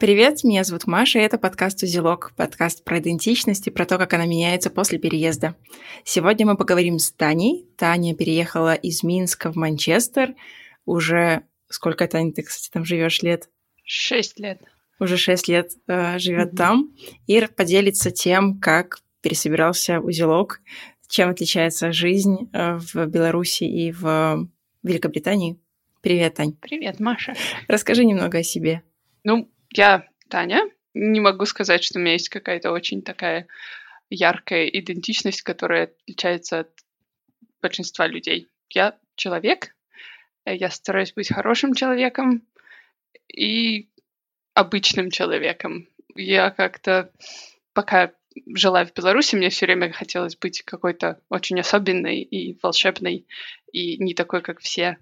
Привет, меня зовут Маша, и это подкаст «Узелок», подкаст про идентичность и про то, как она меняется после переезда. Сегодня мы поговорим с Таней. Таня переехала из Минска в Манчестер. Уже сколько, Таня, ты, кстати, там живешь лет? Шесть лет. Уже шесть лет э, живет mm-hmm. там. И поделится тем, как пересобирался узелок, чем отличается жизнь э, в Беларуси и в Великобритании. Привет, Тань. Привет, Маша. Расскажи немного о себе. Ну, я Таня. Не могу сказать, что у меня есть какая-то очень такая яркая идентичность, которая отличается от большинства людей. Я человек, я стараюсь быть хорошим человеком и обычным человеком. Я как-то, пока жила в Беларуси, мне все время хотелось быть какой-то очень особенной и волшебной, и не такой, как все.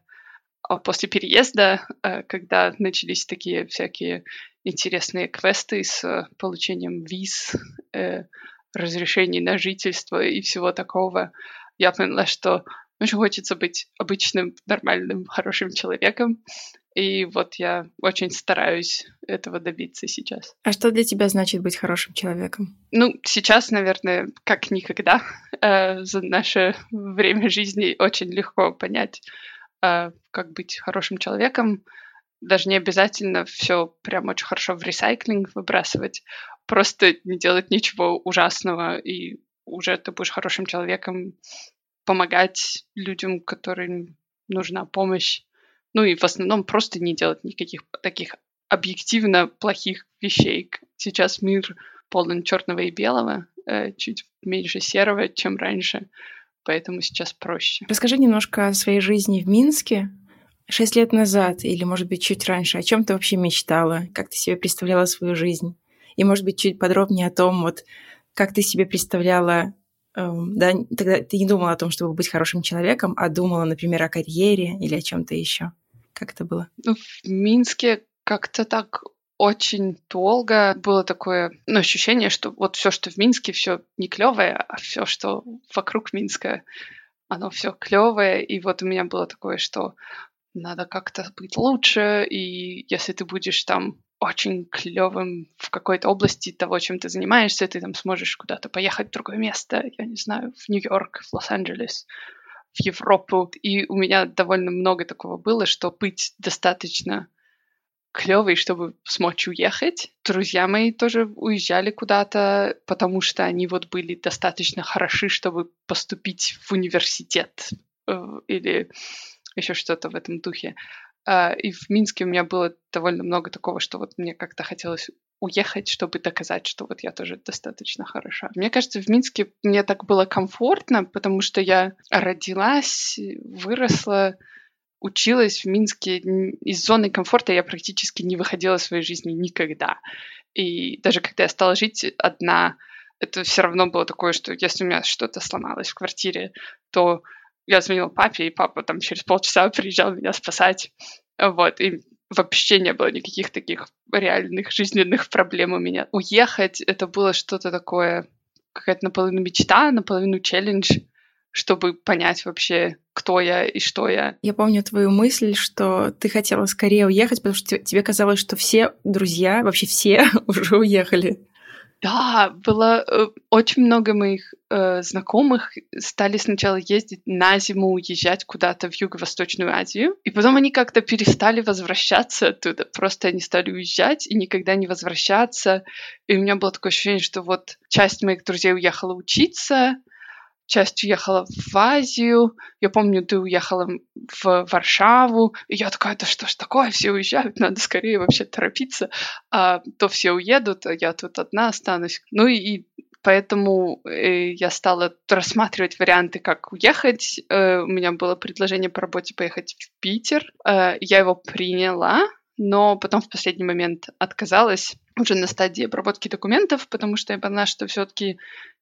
А после переезда, э, когда начались такие всякие интересные квесты с э, получением виз, э, разрешений на жительство и всего такого, я поняла, что очень хочется быть обычным, нормальным, хорошим человеком. И вот я очень стараюсь этого добиться сейчас. А что для тебя значит быть хорошим человеком? Ну, сейчас, наверное, как никогда э, за наше время жизни очень легко понять, э, как быть хорошим человеком даже не обязательно все прям очень хорошо в ресайклинг выбрасывать, просто не делать ничего ужасного, и уже ты будешь хорошим человеком, помогать людям, которым нужна помощь. Ну и в основном просто не делать никаких таких объективно плохих вещей. Сейчас мир полон черного и белого, э, чуть меньше серого, чем раньше, поэтому сейчас проще. Расскажи немножко о своей жизни в Минске, шесть лет назад или, может быть, чуть раньше, о чем ты вообще мечтала, как ты себе представляла свою жизнь? И, может быть, чуть подробнее о том, вот, как ты себе представляла, э, да, тогда ты не думала о том, чтобы быть хорошим человеком, а думала, например, о карьере или о чем-то еще. Как это было? Ну, в Минске как-то так очень долго было такое ну, ощущение, что вот все, что в Минске, все не клевое, а все, что вокруг Минска, оно все клевое. И вот у меня было такое, что надо как-то быть лучше, и если ты будешь там очень клевым в какой-то области того, чем ты занимаешься, ты там сможешь куда-то поехать в другое место, я не знаю, в Нью-Йорк, в Лос-Анджелес, в Европу. И у меня довольно много такого было, что быть достаточно клевый, чтобы смочь уехать. Друзья мои тоже уезжали куда-то, потому что они вот были достаточно хороши, чтобы поступить в университет э, или еще что-то в этом духе. А, и в Минске у меня было довольно много такого, что вот мне как-то хотелось уехать, чтобы доказать, что вот я тоже достаточно хороша. Мне кажется, в Минске мне так было комфортно, потому что я родилась, выросла, училась в Минске. Из зоны комфорта я практически не выходила в своей жизни никогда. И даже когда я стала жить одна, это все равно было такое, что если у меня что-то сломалось в квартире, то я звонила папе, и папа там через полчаса приезжал меня спасать. Вот, и вообще не было никаких таких реальных жизненных проблем у меня. Уехать — это было что-то такое, какая-то наполовину мечта, наполовину челлендж, чтобы понять вообще, кто я и что я. Я помню твою мысль, что ты хотела скорее уехать, потому что тебе казалось, что все друзья, вообще все уже уехали. Да, было э, очень много моих э, знакомых стали сначала ездить на зиму, уезжать куда-то в Юго-Восточную Азию, и потом они как-то перестали возвращаться оттуда. Просто они стали уезжать и никогда не возвращаться. И у меня было такое ощущение, что вот часть моих друзей уехала учиться, часть уехала в Азию. Я помню, ты уехала в Варшаву. И я такая, да что ж такое, все уезжают, надо скорее вообще торопиться. А то все уедут, а я тут одна останусь. Ну и, и поэтому э, я стала рассматривать варианты, как уехать. Э, у меня было предложение по работе поехать в Питер. Э, я его приняла, но потом в последний момент отказалась уже на стадии обработки документов, потому что я поняла, что все-таки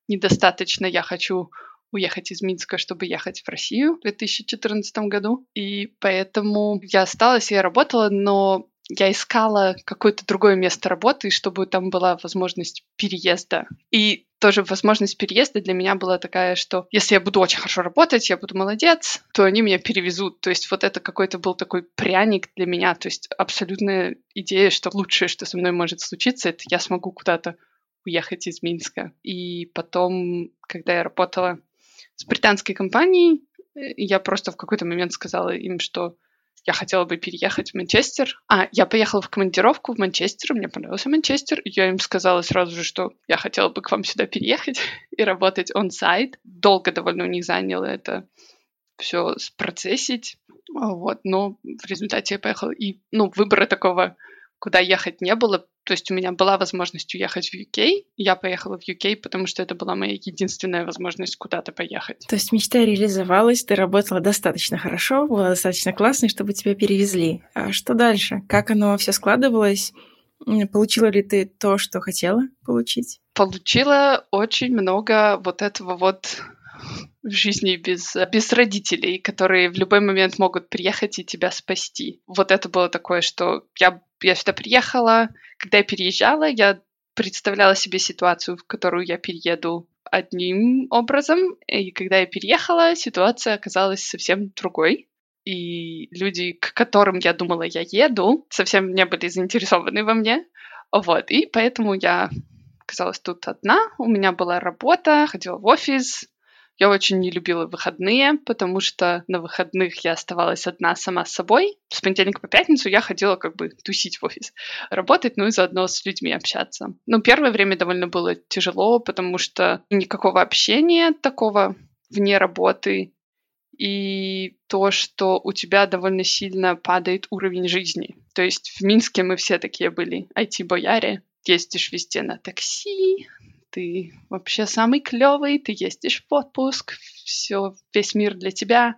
недостаточно я хочу уехать из Минска, чтобы ехать в Россию в 2014 году. И поэтому я осталась, я работала, но я искала какое-то другое место работы, чтобы там была возможность переезда. И тоже возможность переезда для меня была такая, что если я буду очень хорошо работать, я буду молодец, то они меня перевезут. То есть вот это какой-то был такой пряник для меня, то есть абсолютная идея, что лучшее, что со мной может случиться, это я смогу куда-то уехать из Минска. И потом, когда я работала с британской компанией, я просто в какой-то момент сказала им, что я хотела бы переехать в Манчестер. А, я поехала в командировку в Манчестер, мне понравился Манчестер. Я им сказала сразу же, что я хотела бы к вам сюда переехать и работать он-сайт. Долго довольно у них заняло это все спроцессить. Вот, но в результате я поехала. И, ну, выбора такого куда ехать не было. То есть у меня была возможность уехать в UK. Я поехала в UK, потому что это была моя единственная возможность куда-то поехать. То есть мечта реализовалась, ты работала достаточно хорошо, была достаточно классной, чтобы тебя перевезли. А что дальше? Как оно все складывалось? Получила ли ты то, что хотела получить? Получила очень много вот этого вот в жизни без, без родителей, которые в любой момент могут приехать и тебя спасти. Вот это было такое, что я, я сюда приехала, когда я переезжала, я представляла себе ситуацию, в которую я перееду одним образом, и когда я переехала, ситуация оказалась совсем другой. И люди, к которым я думала, я еду, совсем не были заинтересованы во мне. Вот, и поэтому я оказалась тут одна. У меня была работа, ходила в офис, я очень не любила выходные, потому что на выходных я оставалась одна сама с собой. С понедельника по пятницу я ходила как бы тусить в офис, работать, ну и заодно с людьми общаться. Но первое время довольно было тяжело, потому что никакого общения такого вне работы и то, что у тебя довольно сильно падает уровень жизни. То есть в Минске мы все такие были IT-бояре, ездишь везде на такси, ты вообще самый клевый, ты ездишь в отпуск, все, весь мир для тебя.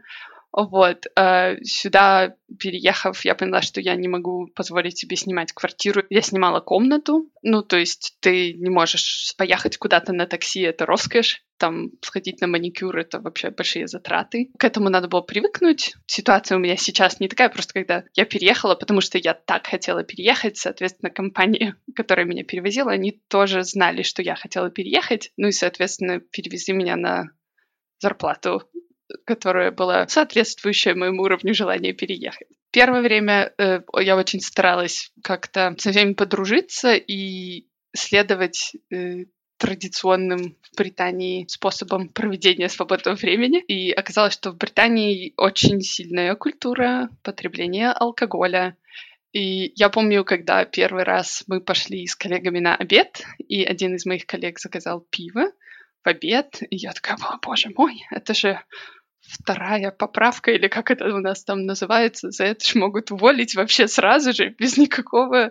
Вот, э, сюда переехав, я поняла, что я не могу позволить себе снимать квартиру. Я снимала комнату, ну, то есть ты не можешь поехать куда-то на такси, это роскошь. Там сходить на маникюр — это вообще большие затраты. К этому надо было привыкнуть. Ситуация у меня сейчас не такая, просто когда я переехала, потому что я так хотела переехать, соответственно, компания, которая меня перевозила, они тоже знали, что я хотела переехать, ну и, соответственно, перевезли меня на зарплату которая была соответствующая моему уровню желания переехать. Первое время э, я очень старалась как-то со всеми подружиться и следовать э, традиционным в Британии способом проведения свободного времени. И оказалось, что в Британии очень сильная культура потребления алкоголя. И я помню, когда первый раз мы пошли с коллегами на обед, и один из моих коллег заказал пиво в обед, и я такая, о, боже мой, это же вторая поправка, или как это у нас там называется, за это же могут уволить вообще сразу же, без никакого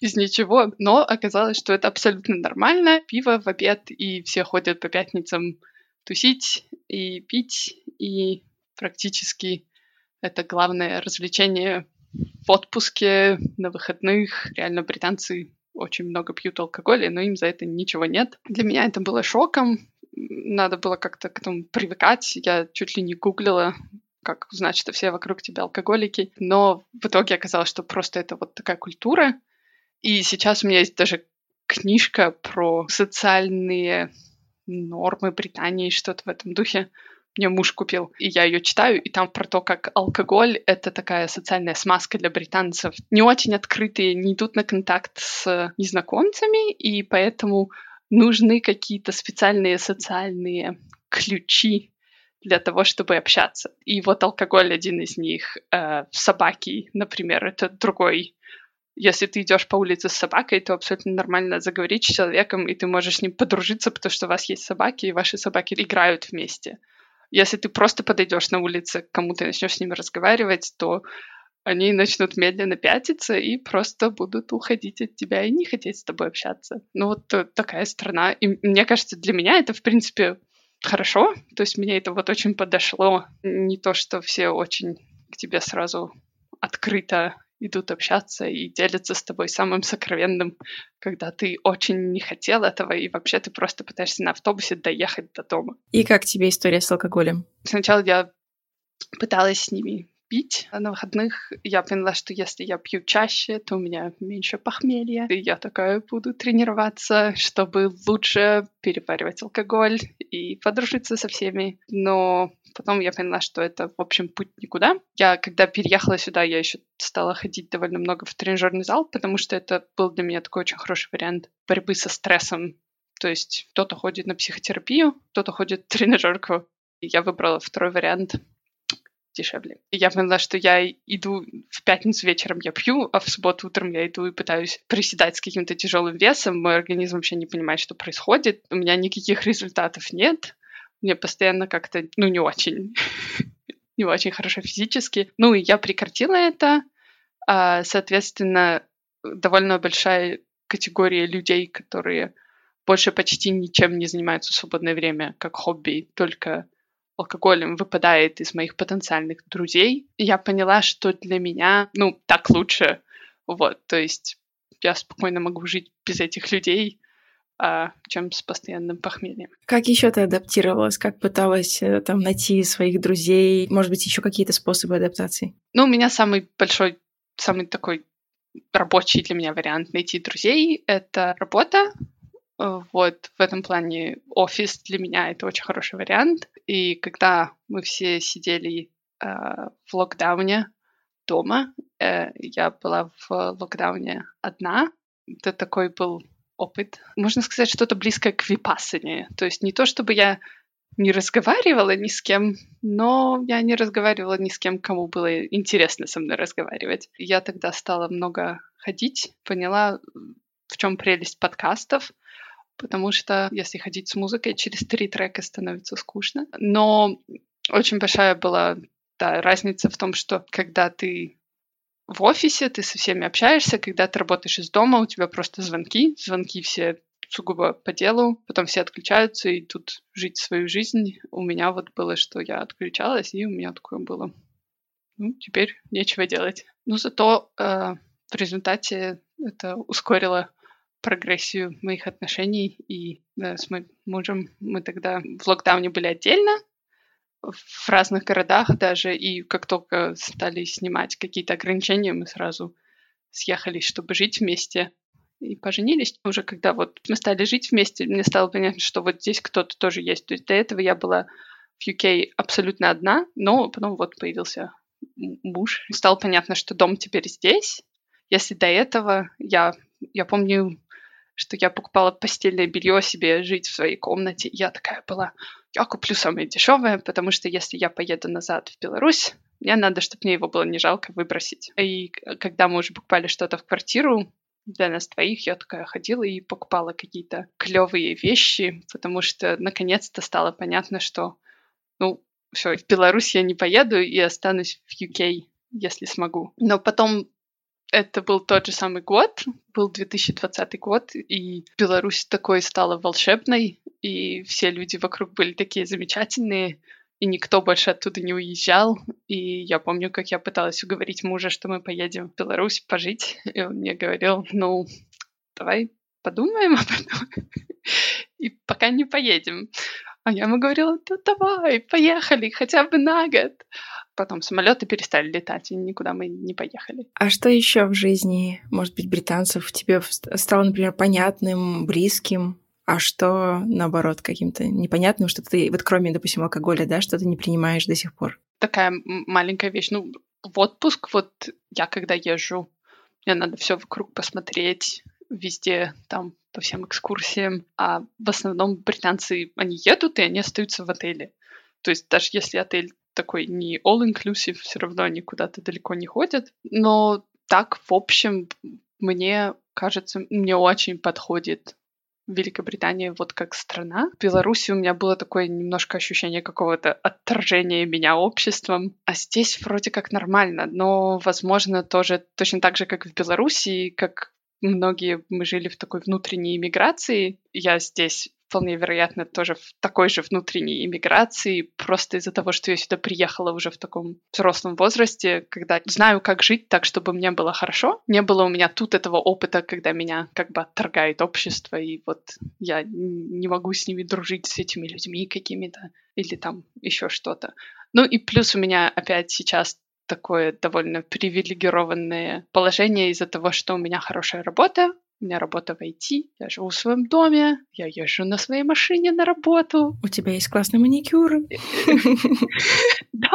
без ничего, но оказалось, что это абсолютно нормально. Пиво в обед, и все ходят по пятницам тусить и пить, и практически это главное развлечение в отпуске, на выходных. Реально британцы очень много пьют алкоголя, но им за это ничего нет. Для меня это было шоком надо было как-то к этому привыкать. Я чуть ли не гуглила, как узнать, что все вокруг тебя алкоголики. Но в итоге оказалось, что просто это вот такая культура. И сейчас у меня есть даже книжка про социальные нормы Британии, что-то в этом духе. Мне муж купил, и я ее читаю, и там про то, как алкоголь — это такая социальная смазка для британцев. Не очень открытые, не идут на контакт с незнакомцами, и поэтому нужны какие-то специальные социальные ключи для того, чтобы общаться. И вот алкоголь один из них. Э, собаки, например, это другой. Если ты идешь по улице с собакой, то абсолютно нормально заговорить с человеком, и ты можешь с ним подружиться, потому что у вас есть собаки, и ваши собаки играют вместе. Если ты просто подойдешь на улице к кому-то и начнешь с ним разговаривать, то они начнут медленно пятиться и просто будут уходить от тебя и не хотеть с тобой общаться. Ну вот э, такая страна. И мне кажется, для меня это, в принципе, хорошо. То есть мне это вот очень подошло. Не то, что все очень к тебе сразу открыто идут общаться и делятся с тобой самым сокровенным, когда ты очень не хотел этого, и вообще ты просто пытаешься на автобусе доехать до дома. И как тебе история с алкоголем? Сначала я пыталась с ними пить на выходных. Я поняла, что если я пью чаще, то у меня меньше похмелья. И я такая буду тренироваться, чтобы лучше переваривать алкоголь и подружиться со всеми. Но потом я поняла, что это, в общем, путь никуда. Я, когда переехала сюда, я еще стала ходить довольно много в тренажерный зал, потому что это был для меня такой очень хороший вариант борьбы со стрессом. То есть кто-то ходит на психотерапию, кто-то ходит в тренажерку. Я выбрала второй вариант дешевле. И я поняла, что я иду в пятницу вечером я пью, а в субботу утром я иду и пытаюсь приседать с каким-то тяжелым весом. Мой организм вообще не понимает, что происходит. У меня никаких результатов нет. Мне постоянно как-то, ну, не очень, не очень хорошо физически. Ну, и я прекратила это. А, соответственно, довольно большая категория людей, которые больше почти ничем не занимаются в свободное время, как хобби, только алкоголем выпадает из моих потенциальных друзей. я поняла, что для меня, ну, так лучше. Вот, то есть я спокойно могу жить без этих людей, а, чем с постоянным похмельем. Как еще ты адаптировалась? Как пыталась э, там найти своих друзей? Может быть, еще какие-то способы адаптации? Ну, у меня самый большой, самый такой рабочий для меня вариант найти друзей — это работа, Э, вот в этом плане офис для меня это очень хороший вариант. И когда мы все сидели э, в локдауне дома, э, я была в локдауне одна. Это такой был опыт. Можно сказать, что-то близкое к випассане. То есть не то, чтобы я не разговаривала ни с кем, но я не разговаривала ни с кем, кому было интересно со мной разговаривать. Я тогда стала много ходить, поняла, в чем прелесть подкастов, потому что если ходить с музыкой, через три трека становится скучно. Но очень большая была да, разница в том, что когда ты в офисе, ты со всеми общаешься, когда ты работаешь из дома, у тебя просто звонки, звонки все сугубо по делу, потом все отключаются и тут жить свою жизнь. У меня вот было, что я отключалась, и у меня такое было. Ну, теперь нечего делать. Но зато э, в результате это ускорило прогрессию моих отношений. И да, с моим мужем мы тогда в локдауне были отдельно, в разных городах даже, и как только стали снимать какие-то ограничения, мы сразу съехались, чтобы жить вместе и поженились. Уже когда вот мы стали жить вместе, мне стало понятно, что вот здесь кто-то тоже есть. То есть до этого я была в UK абсолютно одна, но потом вот появился муж. Стало понятно, что дом теперь здесь. Если до этого я, я помню, что я покупала постельное белье себе жить в своей комнате. Я такая была, я куплю самое дешевое, потому что если я поеду назад в Беларусь, мне надо, чтобы мне его было не жалко выбросить. И когда мы уже покупали что-то в квартиру, для нас двоих я такая ходила и покупала какие-то клевые вещи, потому что наконец-то стало понятно, что, ну, все, в Беларусь я не поеду и останусь в UK, если смогу. Но потом это был тот же самый год, был 2020 год, и Беларусь такой стала волшебной, и все люди вокруг были такие замечательные, и никто больше оттуда не уезжал. И я помню, как я пыталась уговорить мужа, что мы поедем в Беларусь пожить, и он мне говорил, ну, давай подумаем об этом, и пока не поедем. А я ему говорила, да давай, поехали, хотя бы на год потом самолеты перестали летать, и никуда мы не поехали. А что еще в жизни, может быть, британцев тебе стало, например, понятным, близким? А что, наоборот, каким-то непонятным, что ты, вот кроме, допустим, алкоголя, да, что ты не принимаешь до сих пор? Такая маленькая вещь. Ну, в отпуск, вот я когда езжу, мне надо все вокруг посмотреть, везде там по всем экскурсиям, а в основном британцы, они едут, и они остаются в отеле. То есть даже если отель такой не all-inclusive, все равно они куда-то далеко не ходят. Но так, в общем, мне кажется, мне очень подходит Великобритания вот как страна. В Беларуси у меня было такое немножко ощущение какого-то отторжения меня обществом, а здесь вроде как нормально, но, возможно, тоже точно так же, как в Беларуси, как многие мы жили в такой внутренней иммиграции. Я здесь вполне вероятно, тоже в такой же внутренней иммиграции, просто из-за того, что я сюда приехала уже в таком взрослом возрасте, когда знаю, как жить так, чтобы мне было хорошо. Не было у меня тут этого опыта, когда меня как бы отторгает общество, и вот я не могу с ними дружить, с этими людьми какими-то, или там еще что-то. Ну и плюс у меня опять сейчас такое довольно привилегированное положение из-за того, что у меня хорошая работа, у меня работа в IT, я живу в своем доме, я езжу на своей машине на работу. У тебя есть классный маникюр. Да,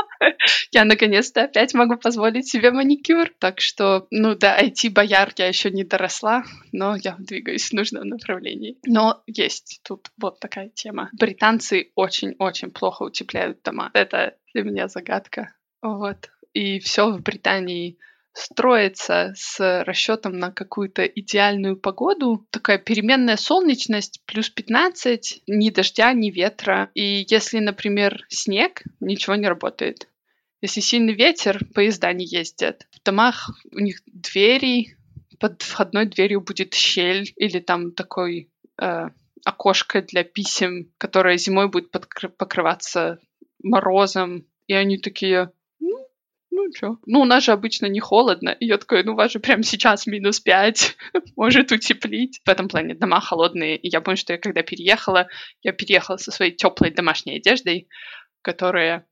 я наконец-то опять могу позволить себе маникюр. Так что, ну да, IT-бояр я еще не доросла, но я двигаюсь в нужном направлении. Но есть тут вот такая тема. Британцы очень-очень плохо утепляют дома. Это для меня загадка. Вот. И все в Британии строится с расчетом на какую-то идеальную погоду. Такая переменная солнечность, плюс 15, ни дождя, ни ветра. И если, например, снег, ничего не работает. Если сильный ветер, поезда не ездят. В домах у них двери, под входной дверью будет щель или там такой э, окошко для писем, которое зимой будет покрываться морозом. И они такие, ну что? Ну, у нас же обычно не холодно. И я такой, ну, у вас же прямо сейчас минус 5, может утеплить. В этом плане дома холодные. И я помню, что я когда переехала, я переехала со своей теплой домашней одеждой, которая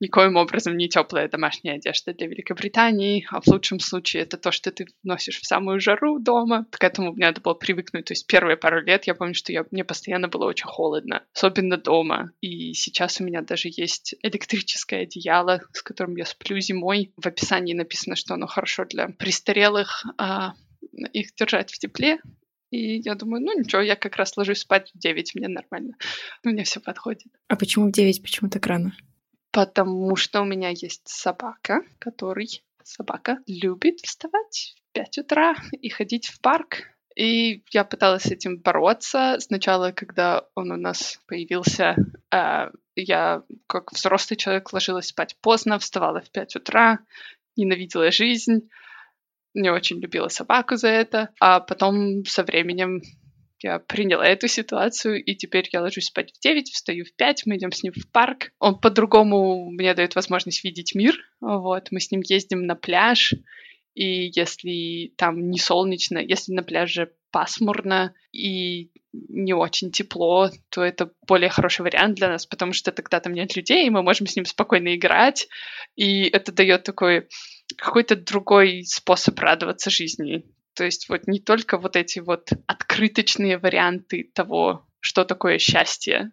никоим образом не теплая домашняя одежда для Великобритании, а в лучшем случае это то, что ты носишь в самую жару дома. К этому мне надо было привыкнуть. То есть первые пару лет я помню, что я, мне постоянно было очень холодно, особенно дома. И сейчас у меня даже есть электрическое одеяло, с которым я сплю зимой. В описании написано, что оно хорошо для престарелых, а их держать в тепле, и я думаю, ну ничего, я как раз ложусь спать в 9, мне нормально. Мне все подходит. А почему в 9? Почему так рано? Потому что у меня есть собака, который собака любит вставать в 5 утра и ходить в парк. И я пыталась с этим бороться. Сначала, когда он у нас появился, э, я как взрослый человек ложилась спать поздно, вставала в 5 утра, ненавидела жизнь, не очень любила собаку за это. А потом со временем я приняла эту ситуацию, и теперь я ложусь спать в 9, встаю в 5, мы идем с ним в парк. Он по-другому мне дает возможность видеть мир. Вот, мы с ним ездим на пляж, и если там не солнечно, если на пляже пасмурно и не очень тепло, то это более хороший вариант для нас, потому что тогда там нет людей, и мы можем с ним спокойно играть, и это дает такой какой-то другой способ радоваться жизни. То есть вот не только вот эти вот открыточные варианты того, что такое счастье,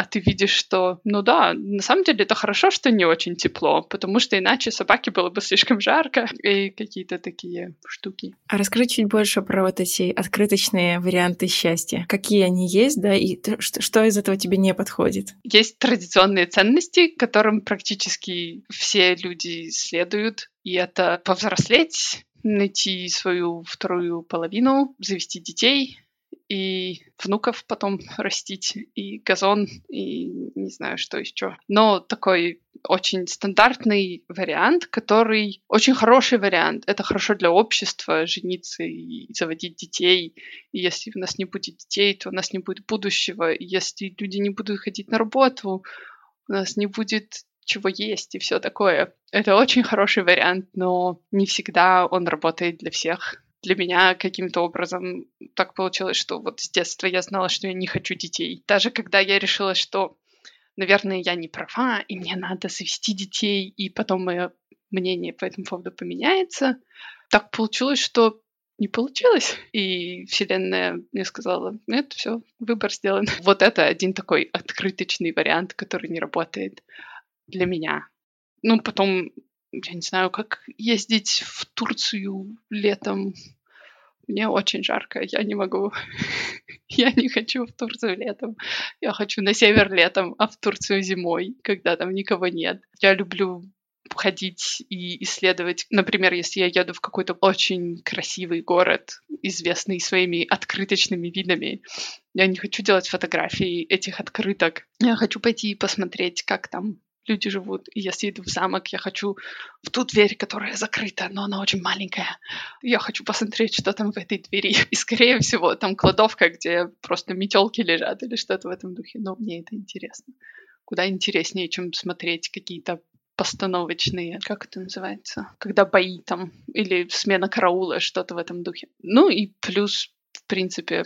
а ты видишь, что, ну да, на самом деле это хорошо, что не очень тепло, потому что иначе собаке было бы слишком жарко и какие-то такие штуки. А расскажи чуть больше про вот эти открыточные варианты счастья. Какие они есть, да, и что, что из этого тебе не подходит? Есть традиционные ценности, которым практически все люди следуют, и это повзрослеть, найти свою вторую половину, завести детей и внуков потом растить, и газон, и не знаю, что еще. Но такой очень стандартный вариант, который очень хороший вариант. Это хорошо для общества, жениться и заводить детей. И если у нас не будет детей, то у нас не будет будущего. И если люди не будут ходить на работу, у нас не будет чего есть и все такое. Это очень хороший вариант, но не всегда он работает для всех. Для меня каким-то образом так получилось, что вот с детства я знала, что я не хочу детей. Даже когда я решила, что, наверное, я не права, и мне надо завести детей, и потом мое мнение по этому поводу поменяется, так получилось, что не получилось. И Вселенная мне сказала, нет, все, выбор сделан. Вот это один такой открыточный вариант, который не работает для меня. Ну, потом, я не знаю, как ездить в Турцию летом. Мне очень жарко, я не могу. я не хочу в Турцию летом. Я хочу на север летом, а в Турцию зимой, когда там никого нет. Я люблю ходить и исследовать. Например, если я еду в какой-то очень красивый город, известный своими открыточными видами, я не хочу делать фотографии этих открыток. Я хочу пойти и посмотреть, как там люди живут. И если иду в замок, я хочу в ту дверь, которая закрыта, но она очень маленькая. Я хочу посмотреть, что там в этой двери. И, скорее всего, там кладовка, где просто метелки лежат или что-то в этом духе. Но мне это интересно. Куда интереснее, чем смотреть какие-то постановочные, как это называется, когда бои там, или смена караула, что-то в этом духе. Ну и плюс, в принципе,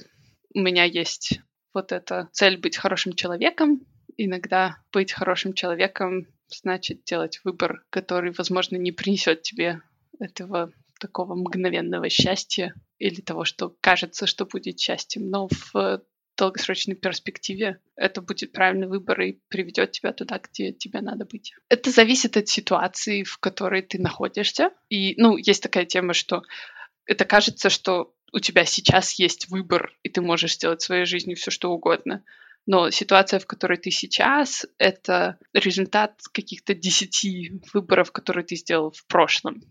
у меня есть вот эта цель быть хорошим человеком, иногда быть хорошим человеком значит делать выбор, который, возможно, не принесет тебе этого такого мгновенного счастья или того, что кажется, что будет счастьем, но в долгосрочной перспективе это будет правильный выбор и приведет тебя туда, где тебе надо быть. Это зависит от ситуации, в которой ты находишься. И, ну, есть такая тема, что это кажется, что у тебя сейчас есть выбор, и ты можешь сделать в своей жизни все, что угодно. Но ситуация, в которой ты сейчас, это результат каких-то десяти выборов, которые ты сделал в прошлом.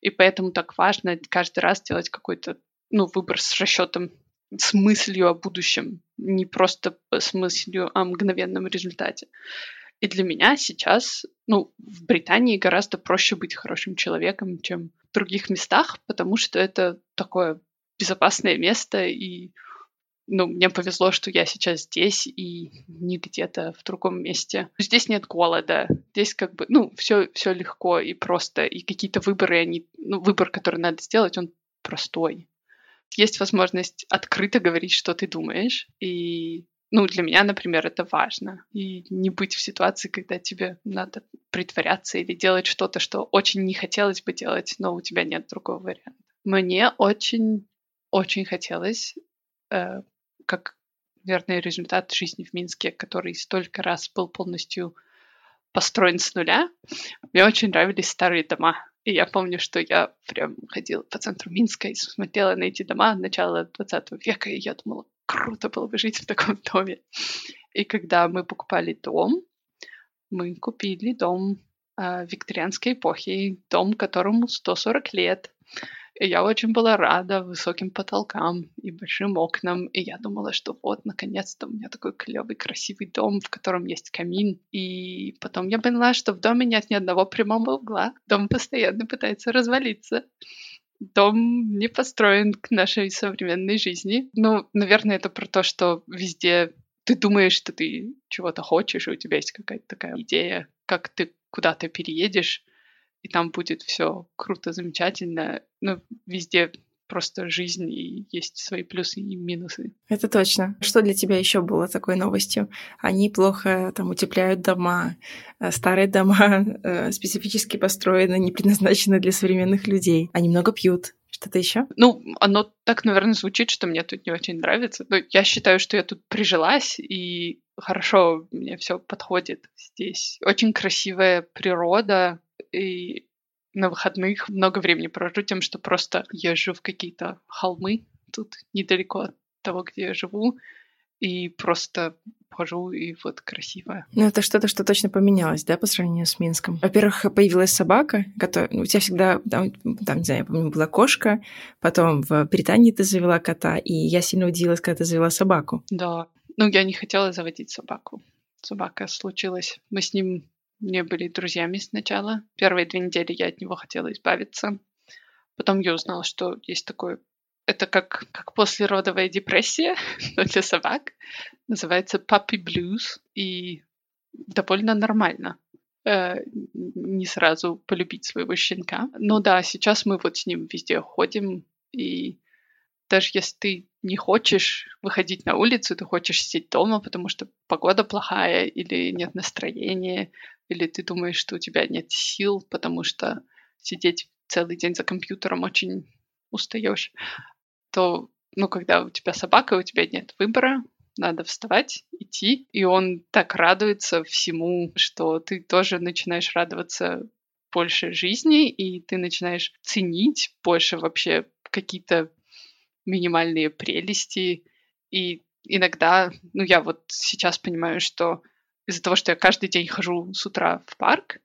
И поэтому так важно каждый раз делать какой-то ну, выбор с расчетом, с мыслью о будущем, не просто с мыслью о мгновенном результате. И для меня сейчас, ну, в Британии гораздо проще быть хорошим человеком, чем в других местах, потому что это такое безопасное место, и ну, мне повезло, что я сейчас здесь и не где-то в другом месте. Здесь нет голода, здесь как бы, ну, все, все легко и просто, и какие-то выборы, они, ну, выбор, который надо сделать, он простой. Есть возможность открыто говорить, что ты думаешь, и ну, для меня, например, это важно. И не быть в ситуации, когда тебе надо притворяться или делать что-то, что очень не хотелось бы делать, но у тебя нет другого варианта. Мне очень, очень хотелось э, как верный результат жизни в Минске, который столько раз был полностью построен с нуля. Мне очень нравились старые дома. И я помню, что я прям ходила по центру Минска и смотрела на эти дома начала 20 века, и я думала, круто было бы жить в таком доме. И когда мы покупали дом, мы купили дом э, викторианской эпохи, дом, которому 140 лет. И я очень была рада высоким потолкам и большим окнам. И я думала, что вот, наконец-то у меня такой клевый, красивый дом, в котором есть камин. И потом я поняла, что в доме нет ни одного прямого угла. Дом постоянно пытается развалиться. Дом не построен к нашей современной жизни. Ну, наверное, это про то, что везде ты думаешь, что ты чего-то хочешь, и у тебя есть какая-то такая идея, как ты куда-то переедешь, и там будет все круто, замечательно. Ну, везде просто жизнь, и есть свои плюсы и минусы. Это точно. Что для тебя еще было такой новостью? Они плохо там утепляют дома, э, старые дома э, специфически построены, не предназначены для современных людей. Они много пьют. Что-то еще? Ну, оно так, наверное, звучит, что мне тут не очень нравится. Но я считаю, что я тут прижилась, и хорошо мне все подходит здесь. Очень красивая природа, и на выходных много времени провожу тем, что просто езжу в какие-то холмы тут недалеко от того, где я живу, и просто хожу, и вот красиво. Ну, это что-то, что точно поменялось, да, по сравнению с Минском? Во-первых, появилась собака, которая... Ну, у тебя всегда, там, там, не знаю, я помню, была кошка, потом в Британии ты завела кота, и я сильно удивилась, когда ты завела собаку. Да. Ну, я не хотела заводить собаку. Собака случилась. Мы с ним не были друзьями сначала. Первые две недели я от него хотела избавиться. Потом я узнала, что есть такое... Это как, как послеродовая депрессия, но для собак. Называется puppy blues. И довольно нормально э, не сразу полюбить своего щенка. Ну да, сейчас мы вот с ним везде ходим, и даже если ты не хочешь выходить на улицу, ты хочешь сидеть дома, потому что погода плохая или нет настроения, или ты думаешь, что у тебя нет сил, потому что сидеть целый день за компьютером очень устаешь, то, ну, когда у тебя собака, у тебя нет выбора, надо вставать, идти, и он так радуется всему, что ты тоже начинаешь радоваться больше жизни, и ты начинаешь ценить больше вообще какие-то минимальные прелести. И иногда, ну, я вот сейчас понимаю, что из-за того, что я каждый день хожу с утра в парк,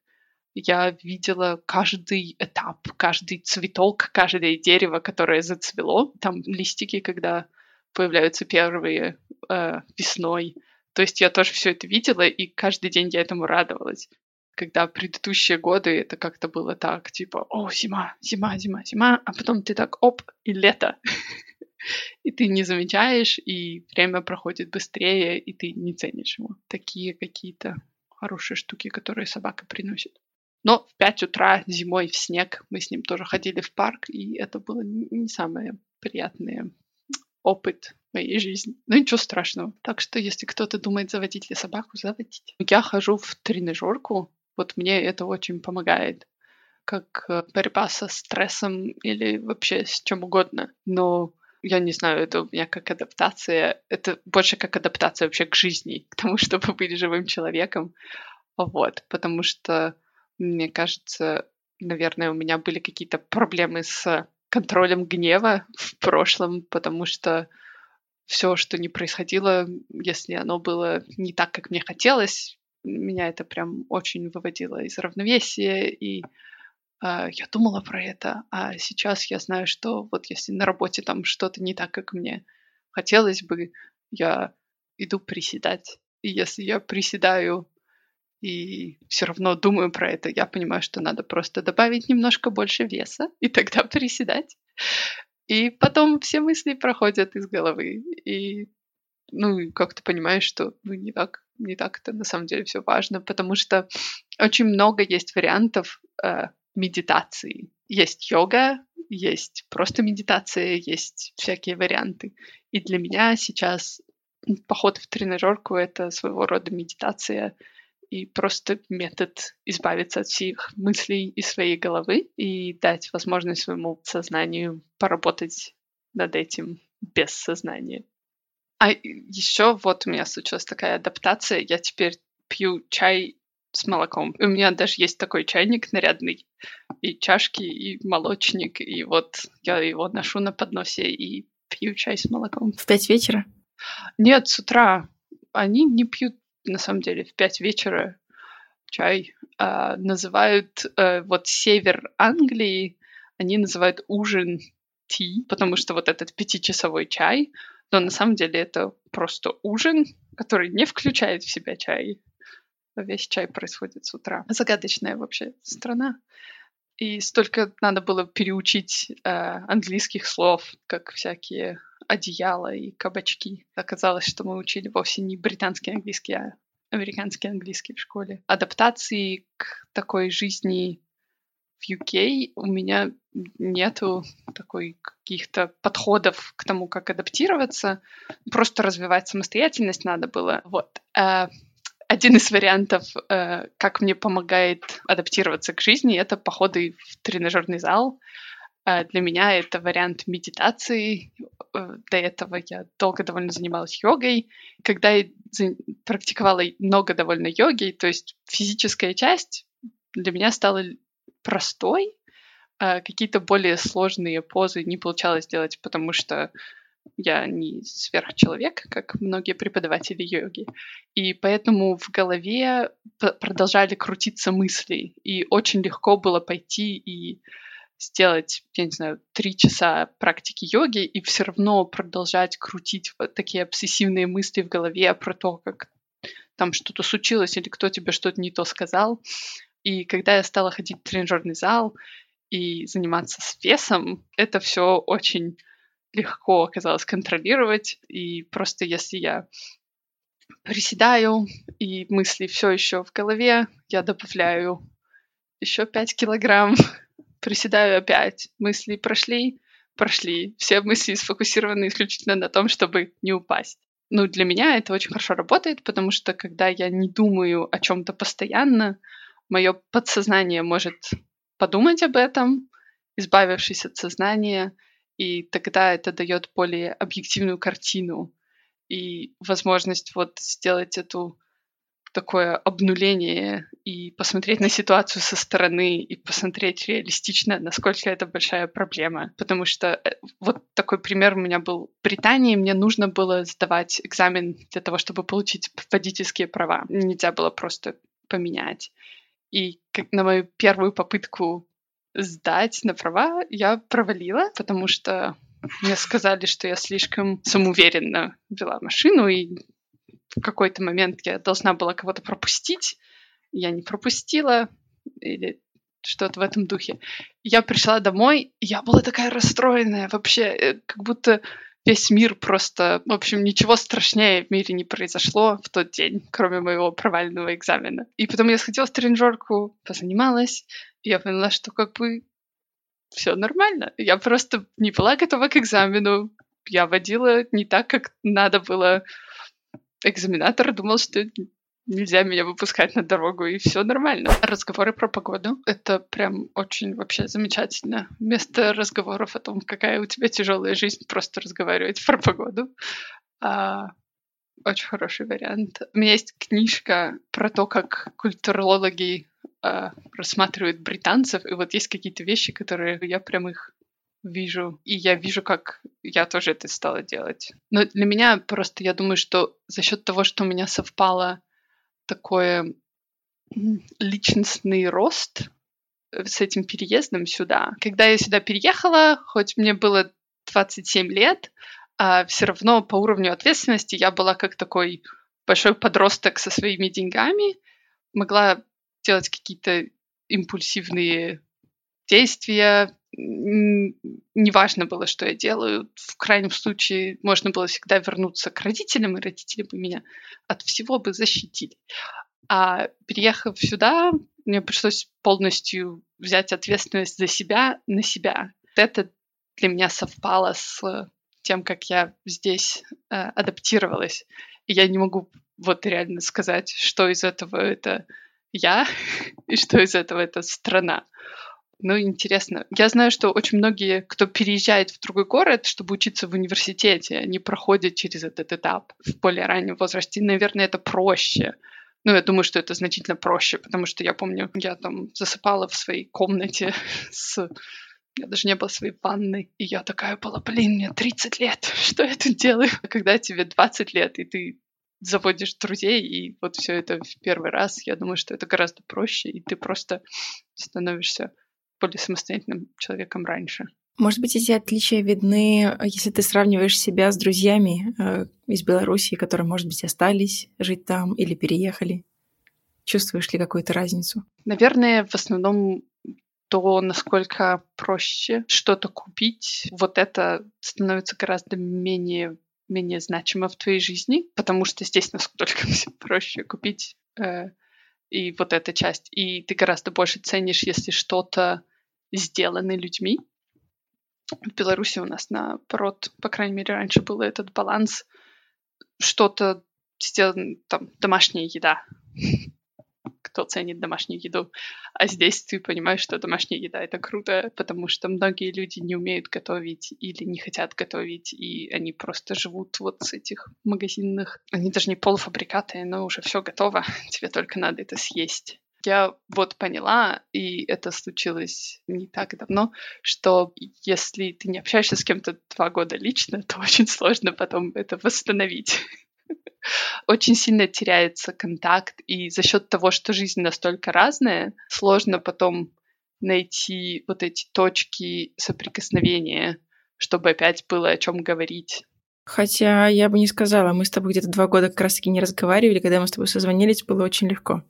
я видела каждый этап, каждый цветок, каждое дерево, которое зацвело. Там листики, когда появляются первые э, весной. То есть я тоже все это видела, и каждый день я этому радовалась. Когда предыдущие годы это как-то было так, типа, о, зима, зима, зима, зима, а потом ты так, оп, и лето. и ты не замечаешь, и время проходит быстрее, и ты не ценишь его. Такие какие-то хорошие штуки, которые собака приносит. Но в 5 утра зимой в снег мы с ним тоже ходили в парк, и это было не самый приятный опыт моей жизни. Но ничего страшного. Так что, если кто-то думает заводить ли собаку, заводите. Я хожу в тренажерку Вот мне это очень помогает как э, борьба со стрессом или вообще с чем угодно. Но я не знаю, это у меня как адаптация, это больше как адаптация вообще к жизни, к тому, чтобы быть живым человеком. Вот, потому что, мне кажется, наверное, у меня были какие-то проблемы с контролем гнева в прошлом, потому что все, что не происходило, если оно было не так, как мне хотелось, меня это прям очень выводило из равновесия, и я думала про это, а сейчас я знаю, что вот если на работе там что-то не так, как мне хотелось бы, я иду приседать. И если я приседаю и все равно думаю про это, я понимаю, что надо просто добавить немножко больше веса и тогда приседать. И потом все мысли проходят из головы. И ну, как ты понимаешь, что ну, не так, не так это на самом деле все важно, потому что очень много есть вариантов э, медитации. Есть йога, есть просто медитация, есть всякие варианты. И для меня сейчас поход в тренажерку — это своего рода медитация и просто метод избавиться от всех мыслей из своей головы и дать возможность своему сознанию поработать над этим без сознания. А еще вот у меня случилась такая адаптация. Я теперь пью чай с молоком. У меня даже есть такой чайник нарядный, и чашки, и молочник, и вот я его ношу на подносе и пью чай с молоком. В пять вечера? Нет, с утра. Они не пьют, на самом деле, в пять вечера чай. А, называют а, вот север Англии, они называют ужин ти, потому что вот этот пятичасовой чай, но на самом деле это просто ужин, который не включает в себя чай. Весь чай происходит с утра. Загадочная вообще страна. И столько надо было переучить э, английских слов, как всякие одеяла и кабачки. Оказалось, что мы учили вовсе не британский английский, а американский английский в школе. Адаптации к такой жизни в UK у меня нету такой каких-то подходов к тому, как адаптироваться. Просто развивать самостоятельность надо было. Вот. Э, один из вариантов, э, как мне помогает адаптироваться к жизни, это походы в тренажерный зал. Э, для меня это вариант медитации. До этого я долго довольно занималась йогой. Когда я практиковала много довольно йоги, то есть физическая часть для меня стала простой, какие-то более сложные позы не получалось делать, потому что я не сверхчеловек, как многие преподаватели йоги. И поэтому в голове продолжали крутиться мысли. И очень легко было пойти и сделать, я не знаю, три часа практики йоги и все равно продолжать крутить вот такие обсессивные мысли в голове про то, как там что-то случилось или кто тебе что-то не то сказал. И когда я стала ходить в тренажерный зал и заниматься с весом, это все очень легко оказалось контролировать. И просто если я приседаю, и мысли все еще в голове, я добавляю еще 5 килограмм, приседаю опять, мысли прошли, прошли. Все мысли сфокусированы исключительно на том, чтобы не упасть. Ну, для меня это очень хорошо работает, потому что когда я не думаю о чем-то постоянно, мое подсознание может подумать об этом, избавившись от сознания, и тогда это дает более объективную картину и возможность вот сделать эту такое обнуление и посмотреть на ситуацию со стороны и посмотреть реалистично, насколько это большая проблема. Потому что э, вот такой пример у меня был в Британии. Мне нужно было сдавать экзамен для того, чтобы получить водительские права. Нельзя было просто поменять. И на мою первую попытку сдать на права я провалила, потому что мне сказали, что я слишком самоуверенно вела машину, и в какой-то момент я должна была кого-то пропустить. Я не пропустила, или что-то в этом духе. Я пришла домой, и я была такая расстроенная вообще, э, как будто весь мир просто... В общем, ничего страшнее в мире не произошло в тот день, кроме моего провального экзамена. И потом я сходила в тренажерку, позанималась, и я поняла, что как бы все нормально. Я просто не была готова к экзамену. Я водила не так, как надо было. Экзаменатор думал, что нельзя меня выпускать на дорогу, и все нормально. Разговоры про погоду — это прям очень вообще замечательно. Вместо разговоров о том, какая у тебя тяжелая жизнь, просто разговаривать про погоду. А, очень хороший вариант. У меня есть книжка про то, как культурологи а, рассматривают британцев, и вот есть какие-то вещи, которые я прям их вижу, и я вижу, как я тоже это стала делать. Но для меня просто, я думаю, что за счет того, что у меня совпало такой личностный рост э, с этим переездом сюда. Когда я сюда переехала, хоть мне было 27 лет, а все равно по уровню ответственности я была как такой большой подросток со своими деньгами, могла делать какие-то импульсивные действия, неважно было, что я делаю. В крайнем случае можно было всегда вернуться к родителям, и родители бы меня от всего бы защитили. А переехав сюда, мне пришлось полностью взять ответственность за себя на себя. Это для меня совпало с тем, как я здесь э, адаптировалась. И я не могу вот реально сказать, что из этого это я и что из этого это страна. Ну, интересно. Я знаю, что очень многие, кто переезжает в другой город, чтобы учиться в университете, они проходят через этот этап в более раннем возрасте. Наверное, это проще. Ну, я думаю, что это значительно проще, потому что я помню, я там засыпала в своей комнате с... Я даже не было своей ванной. И я такая была, блин, мне 30 лет, что я тут делаю? Когда тебе 20 лет, и ты заводишь друзей, и вот все это в первый раз, я думаю, что это гораздо проще, и ты просто становишься более самостоятельным человеком раньше. Может быть, эти отличия видны, если ты сравниваешь себя с друзьями э, из Беларуси, которые, может быть, остались жить там или переехали. Чувствуешь ли какую-то разницу? Наверное, в основном то, насколько проще что-то купить, вот это становится гораздо менее, менее значимо в твоей жизни, потому что здесь насколько проще купить э, и вот эта часть. И ты гораздо больше ценишь, если что-то сделаны людьми. В Беларуси у нас наоборот, по крайней мере, раньше был этот баланс, что-то сделано, там, домашняя еда. Кто ценит домашнюю еду? А здесь ты понимаешь, что домашняя еда — это круто, потому что многие люди не умеют готовить или не хотят готовить, и они просто живут вот с этих магазинных... Они даже не полуфабрикаты, но уже все готово, тебе только надо это съесть. Я вот поняла, и это случилось не так давно, что если ты не общаешься с кем-то два года лично, то очень сложно потом это восстановить. Очень сильно теряется контакт, и за счет того, что жизнь настолько разная, сложно потом найти вот эти точки соприкосновения, чтобы опять было о чем говорить. Хотя я бы не сказала, мы с тобой где-то два года как раз-таки не разговаривали, когда мы с тобой созвонились, было очень легко.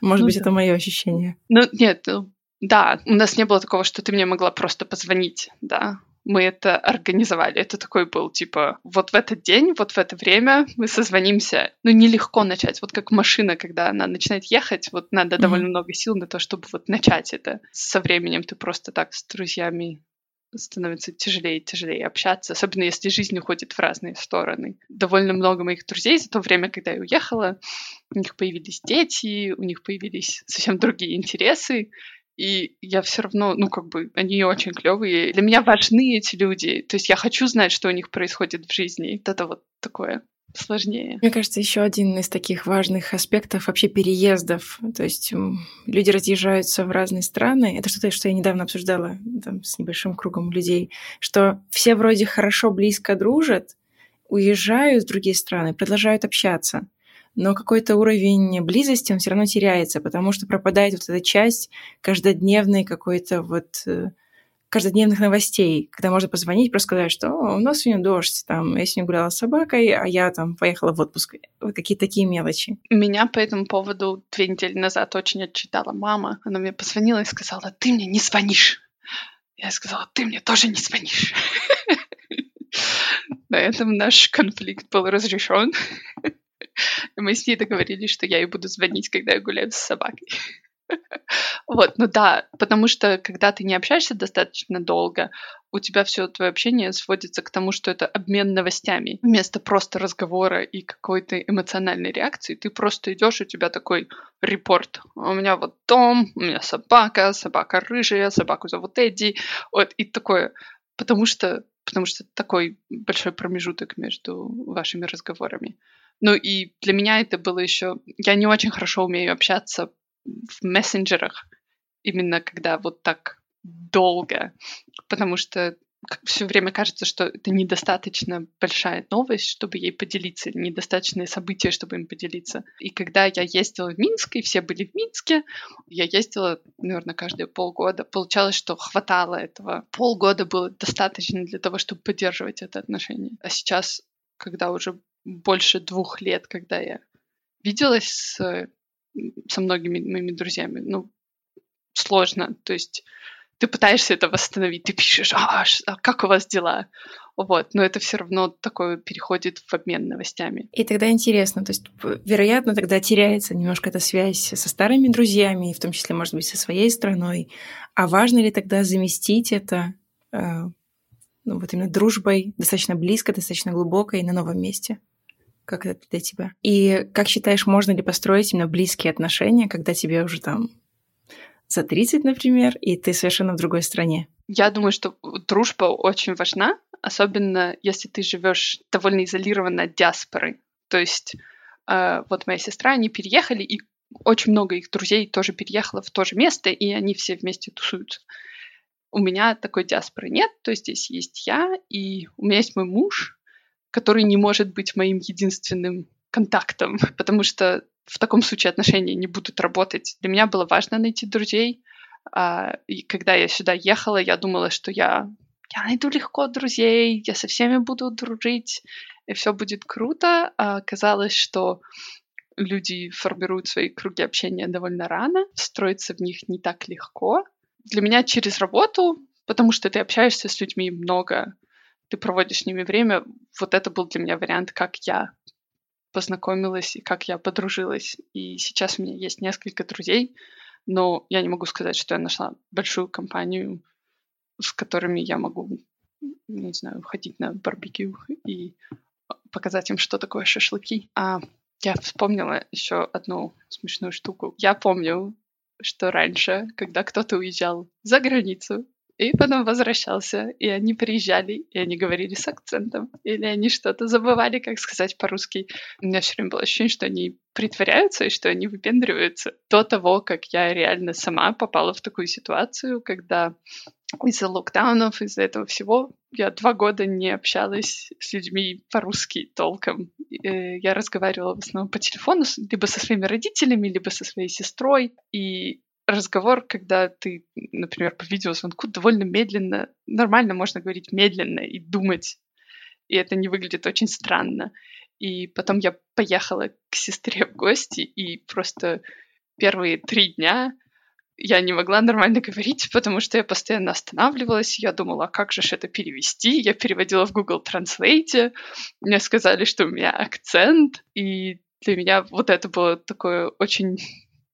Может ну, быть, да. это мое ощущение. Ну, нет, ну, да, у нас не было такого, что ты мне могла просто позвонить, да. Мы это организовали. Это такой был, типа, вот в этот день, вот в это время мы созвонимся. Ну, нелегко начать. Вот как машина, когда она начинает ехать, вот надо mm-hmm. довольно много сил на то, чтобы вот начать это. Со временем ты просто так с друзьями становится тяжелее и тяжелее общаться, особенно если жизнь уходит в разные стороны. Довольно много моих друзей за то время, когда я уехала, у них появились дети, у них появились совсем другие интересы, и я все равно, ну, как бы, они очень клевые. Для меня важны эти люди. То есть я хочу знать, что у них происходит в жизни. Это вот такое сложнее. Мне кажется, еще один из таких важных аспектов вообще переездов. То есть люди разъезжаются в разные страны. Это что-то, что я недавно обсуждала там, с небольшим кругом людей, что все вроде хорошо, близко дружат, уезжают в другие страны, продолжают общаться. Но какой-то уровень близости, он все равно теряется, потому что пропадает вот эта часть каждодневной какой-то вот э, каждодневных новостей, когда можно позвонить, просто сказать, что у нас сегодня дождь, там, я сегодня гуляла с собакой, а я там поехала в отпуск. Вот какие-то такие мелочи. Меня по этому поводу две недели назад очень отчитала мама. Она мне позвонила и сказала, ты мне не звонишь. Я сказала, ты мне тоже не звонишь. На этом наш конфликт был разрешен. Мы с ней договорились, что я ей буду звонить, когда я гуляю с собакой. Вот, ну да, потому что когда ты не общаешься достаточно долго, у тебя все твое общение сводится к тому, что это обмен новостями. Вместо просто разговора и какой-то эмоциональной реакции, ты просто идешь, у тебя такой репорт. У меня вот дом, у меня собака, собака рыжая, собаку зовут Эдди. Вот, и такое. Потому что, потому что такой большой промежуток между вашими разговорами. Ну и для меня это было еще... Я не очень хорошо умею общаться в мессенджерах, именно когда вот так долго, потому что все время кажется, что это недостаточно большая новость, чтобы ей поделиться, недостаточное событие, чтобы им поделиться. И когда я ездила в Минск, и все были в Минске, я ездила, наверное, каждые полгода. Получалось, что хватало этого. Полгода было достаточно для того, чтобы поддерживать это отношение. А сейчас, когда уже больше двух лет, когда я виделась с, со многими моими друзьями, ну, сложно. То есть ты пытаешься это восстановить, ты пишешь, а, а как у вас дела? Вот, но это все равно такое переходит в обмен новостями. И тогда интересно, то есть, вероятно, тогда теряется немножко эта связь со старыми друзьями, в том числе, может быть, со своей страной. А важно ли тогда заместить это э, ну, вот именно дружбой достаточно близко, достаточно глубокой на новом месте? Как это для тебя? И как считаешь, можно ли построить именно близкие отношения, когда тебе уже там за 30, например, и ты совершенно в другой стране? Я думаю, что дружба очень важна, особенно если ты живешь довольно изолированно от диаспоры. То есть э, вот моя сестра, они переехали, и очень много их друзей тоже переехало в то же место, и они все вместе тусуются. У меня такой диаспоры нет, то есть здесь есть я, и у меня есть мой муж, который не может быть моим единственным контактом, потому что в таком случае отношения не будут работать. Для меня было важно найти друзей. А, и когда я сюда ехала, я думала, что я, я найду легко друзей, я со всеми буду дружить, и все будет круто. А оказалось, что люди формируют свои круги общения довольно рано, строиться в них не так легко. Для меня через работу, потому что ты общаешься с людьми много, ты проводишь с ними время, вот это был для меня вариант, как я познакомилась и как я подружилась. И сейчас у меня есть несколько друзей, но я не могу сказать, что я нашла большую компанию, с которыми я могу, не знаю, ходить на барбекю и показать им, что такое шашлыки. А я вспомнила еще одну смешную штуку. Я помню, что раньше, когда кто-то уезжал за границу, и потом возвращался, и они приезжали, и они говорили с акцентом, или они что-то забывали, как сказать по-русски. У меня все время было ощущение, что они притворяются и что они выпендриваются. До того, как я реально сама попала в такую ситуацию, когда из-за локдаунов, из-за этого всего я два года не общалась с людьми по-русски толком. Э, я разговаривала в основном по телефону либо со своими родителями, либо со своей сестрой. И разговор, когда ты, например, по видеозвонку довольно медленно, нормально можно говорить медленно и думать, и это не выглядит очень странно. И потом я поехала к сестре в гости, и просто первые три дня я не могла нормально говорить, потому что я постоянно останавливалась. Я думала, а как же это перевести? Я переводила в Google Translate. Мне сказали, что у меня акцент. И для меня вот это было такое очень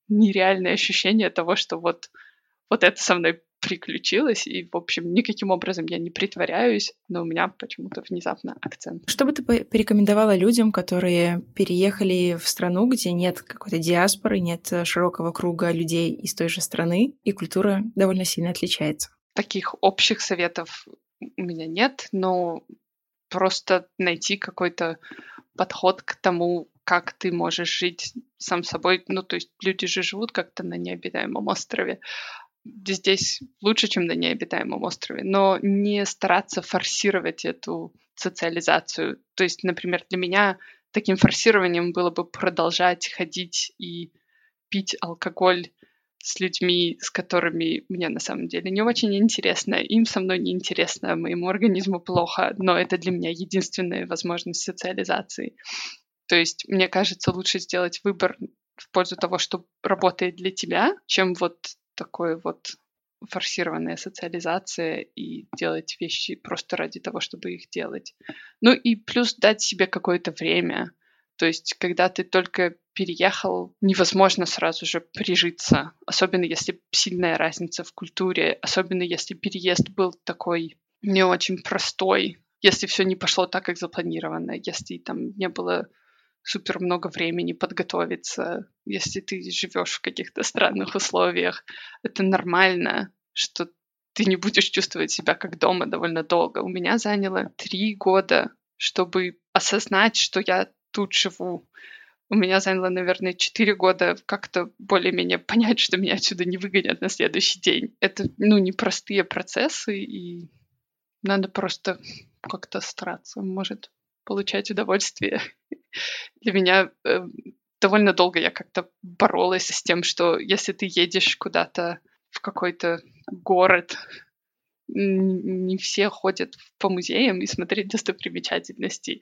нереальное ощущение того, что вот, вот это со мной приключилось, и, в общем, никаким образом я не притворяюсь, но у меня почему-то внезапно акцент. Что бы ты порекомендовала людям, которые переехали в страну, где нет какой-то диаспоры, нет широкого круга людей из той же страны, и культура довольно сильно отличается? Таких общих советов у меня нет, но просто найти какой-то подход к тому, как ты можешь жить сам собой. Ну, то есть люди же живут как-то на необитаемом острове. Здесь лучше, чем на необитаемом острове, но не стараться форсировать эту социализацию. То есть, например, для меня таким форсированием было бы продолжать ходить и пить алкоголь с людьми, с которыми мне на самом деле не очень интересно, им со мной не интересно, моему организму плохо, но это для меня единственная возможность социализации. То есть, мне кажется, лучше сделать выбор в пользу того, что работает для тебя, чем вот такой вот форсированная социализация и делать вещи просто ради того, чтобы их делать. Ну и плюс дать себе какое-то время. То есть, когда ты только переехал, невозможно сразу же прижиться, особенно если сильная разница в культуре, особенно если переезд был такой не очень простой, если все не пошло так, как запланировано, если там не было супер много времени подготовиться, если ты живешь в каких-то странных условиях, это нормально, что ты не будешь чувствовать себя как дома довольно долго. У меня заняло три года, чтобы осознать, что я тут живу. У меня заняло, наверное, четыре года как-то более-менее понять, что меня отсюда не выгонят на следующий день. Это, ну, непростые процессы, и надо просто как-то стараться, может, получать удовольствие. Для меня э, довольно долго я как-то боролась с тем, что если ты едешь куда-то в какой-то город, не все ходят по музеям и смотреть достопримечательности.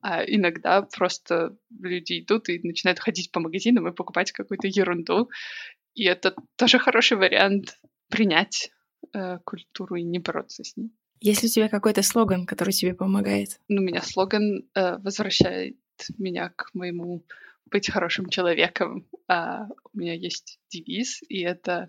А иногда просто люди идут и начинают ходить по магазинам и покупать какую-то ерунду. И это тоже хороший вариант принять э, культуру и не бороться с ней. Есть ли у тебя какой-то слоган, который тебе помогает? Ну, у меня слоган э, возвращает меня к моему быть хорошим человеком. А у меня есть девиз, и это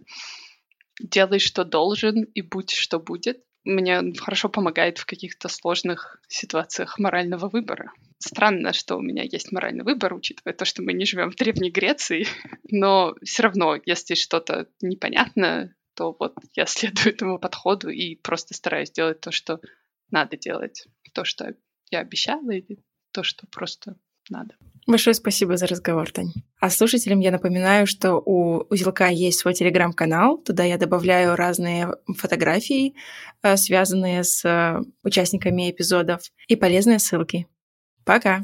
делай, что должен, и будь, что будет. Мне хорошо помогает в каких-то сложных ситуациях морального выбора. Странно, что у меня есть моральный выбор, учитывая то, что мы не живем в Древней Греции, но все равно, если что-то непонятно, то вот я следую этому подходу и просто стараюсь делать то, что надо делать, то, что я обещала, или то, что просто надо. Большое спасибо за разговор, Тань. А слушателям я напоминаю, что у Узелка есть свой телеграм-канал. Туда я добавляю разные фотографии, э, связанные с э, участниками эпизодов, и полезные ссылки. Пока!